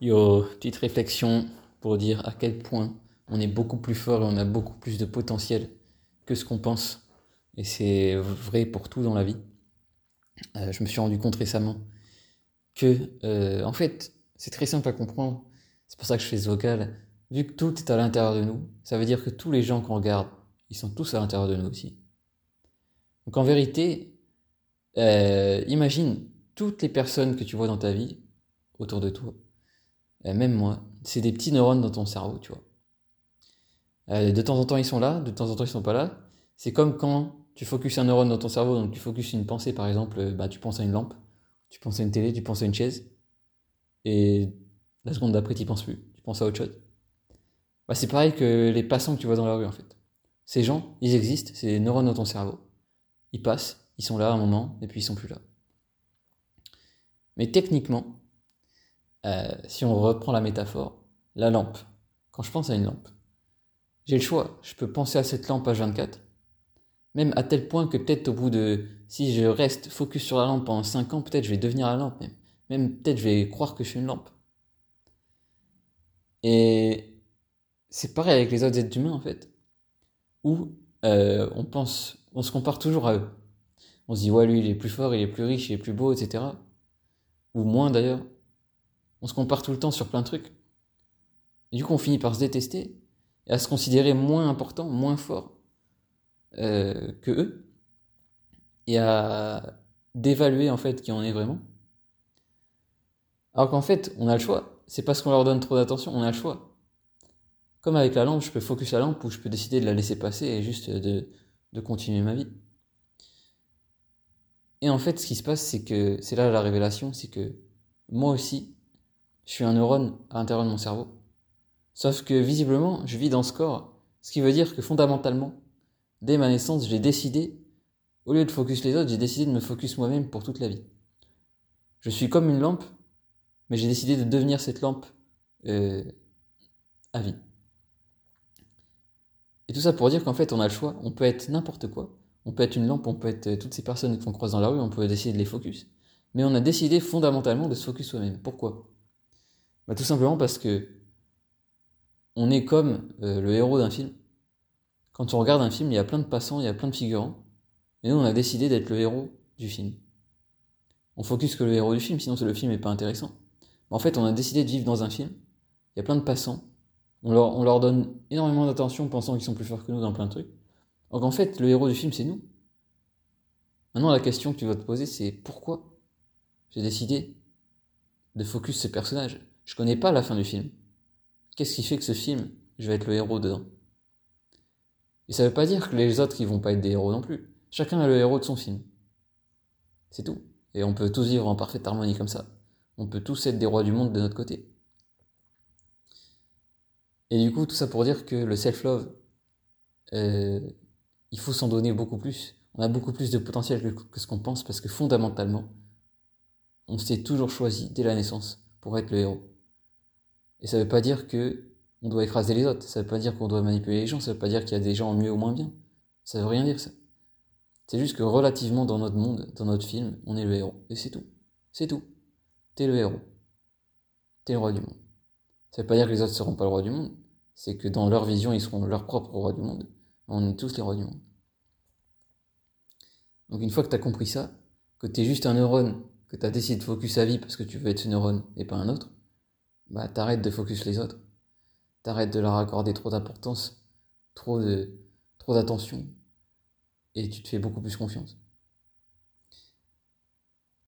Yo, petite réflexion pour dire à quel point on est beaucoup plus fort et on a beaucoup plus de potentiel que ce qu'on pense. Et c'est vrai pour tout dans la vie. Euh, je me suis rendu compte récemment que, euh, en fait, c'est très simple à comprendre. C'est pour ça que je fais ce vocal. Vu que tout est à l'intérieur de nous, ça veut dire que tous les gens qu'on regarde, ils sont tous à l'intérieur de nous aussi. Donc en vérité, euh, imagine toutes les personnes que tu vois dans ta vie, autour de toi, euh, même moi, c'est des petits neurones dans ton cerveau, tu vois. Euh, de temps en temps ils sont là, de temps en temps ils sont pas là. C'est comme quand tu focuses un neurone dans ton cerveau, donc tu focuses une pensée, par exemple, bah, tu penses à une lampe, tu penses à une télé, tu penses à une chaise, et la seconde d'après tu penses plus, tu penses à autre chose. Bah, c'est pareil que les passants que tu vois dans la rue en fait. Ces gens, ils existent, c'est des neurones dans ton cerveau. Ils passent, ils sont là un moment, et puis ils sont plus là. Mais techniquement, euh, si on reprend la métaphore, la lampe, quand je pense à une lampe, j'ai le choix. Je peux penser à cette lampe H24, même à tel point que peut-être au bout de... Si je reste focus sur la lampe pendant 5 ans, peut-être je vais devenir la lampe même. Même peut-être je vais croire que je suis une lampe. Et c'est pareil avec les autres êtres humains en fait, où euh, on pense, on se compare toujours à eux. On se dit ouais lui il est plus fort, il est plus riche, il est plus beau, etc. Ou moins d'ailleurs. On se compare tout le temps sur plein de trucs. Et du coup, on finit par se détester et à se considérer moins important, moins fort euh, que eux, et à d'évaluer en fait qui on est vraiment. Alors qu'en fait, on a le choix. C'est parce qu'on leur donne trop d'attention, on a le choix. Comme avec la lampe, je peux focus la lampe ou je peux décider de la laisser passer et juste de continuer ma vie. Et en fait, ce qui se passe, c'est que c'est là la révélation, c'est que moi aussi, je suis un neurone à l'intérieur de mon cerveau. Sauf que visiblement, je vis dans ce corps, ce qui veut dire que fondamentalement, dès ma naissance, j'ai décidé, au lieu de focus les autres, j'ai décidé de me focus moi-même pour toute la vie. Je suis comme une lampe, mais j'ai décidé de devenir cette lampe euh, à vie. Et tout ça pour dire qu'en fait, on a le choix, on peut être n'importe quoi. On peut être une lampe, on peut être toutes ces personnes qu'on croise dans la rue, on peut décider de les focus. Mais on a décidé fondamentalement de se focus soi-même. Pourquoi? Bah, tout simplement parce que on est comme euh, le héros d'un film. Quand on regarde un film, il y a plein de passants, il y a plein de figurants. Et nous, on a décidé d'être le héros du film. On focus que le héros du film, sinon le film n'est pas intéressant. Mais en fait, on a décidé de vivre dans un film. Il y a plein de passants. On leur, on leur donne énormément d'attention, pensant qu'ils sont plus forts que nous dans plein de trucs. Donc en fait, le héros du film, c'est nous. Maintenant, la question que tu vas te poser, c'est pourquoi j'ai décidé de focus ce personnage je connais pas la fin du film. Qu'est-ce qui fait que ce film, je vais être le héros dedans? Et ça veut pas dire que les autres, ils vont pas être des héros non plus. Chacun est le héros de son film. C'est tout. Et on peut tous vivre en parfaite harmonie comme ça. On peut tous être des rois du monde de notre côté. Et du coup, tout ça pour dire que le self-love, euh, il faut s'en donner beaucoup plus. On a beaucoup plus de potentiel que ce qu'on pense parce que fondamentalement, on s'est toujours choisi dès la naissance pour être le héros. Et ça veut pas dire que on doit écraser les autres, ça veut pas dire qu'on doit manipuler les gens, ça veut pas dire qu'il y a des gens mieux ou moins bien. Ça veut rien dire ça. C'est juste que relativement dans notre monde, dans notre film, on est le héros. Et c'est tout. C'est tout. T'es le héros. T'es le roi du monde. Ça veut pas dire que les autres seront pas le roi du monde. C'est que dans leur vision, ils seront leur propre roi du monde. On est tous les rois du monde. Donc une fois que t'as compris ça, que t'es juste un neurone, que t'as décidé de focus sa vie parce que tu veux être ce neurone et pas un autre, bah t'arrêtes de focus les autres. T'arrêtes de leur accorder trop d'importance, trop de, trop d'attention, et tu te fais beaucoup plus confiance.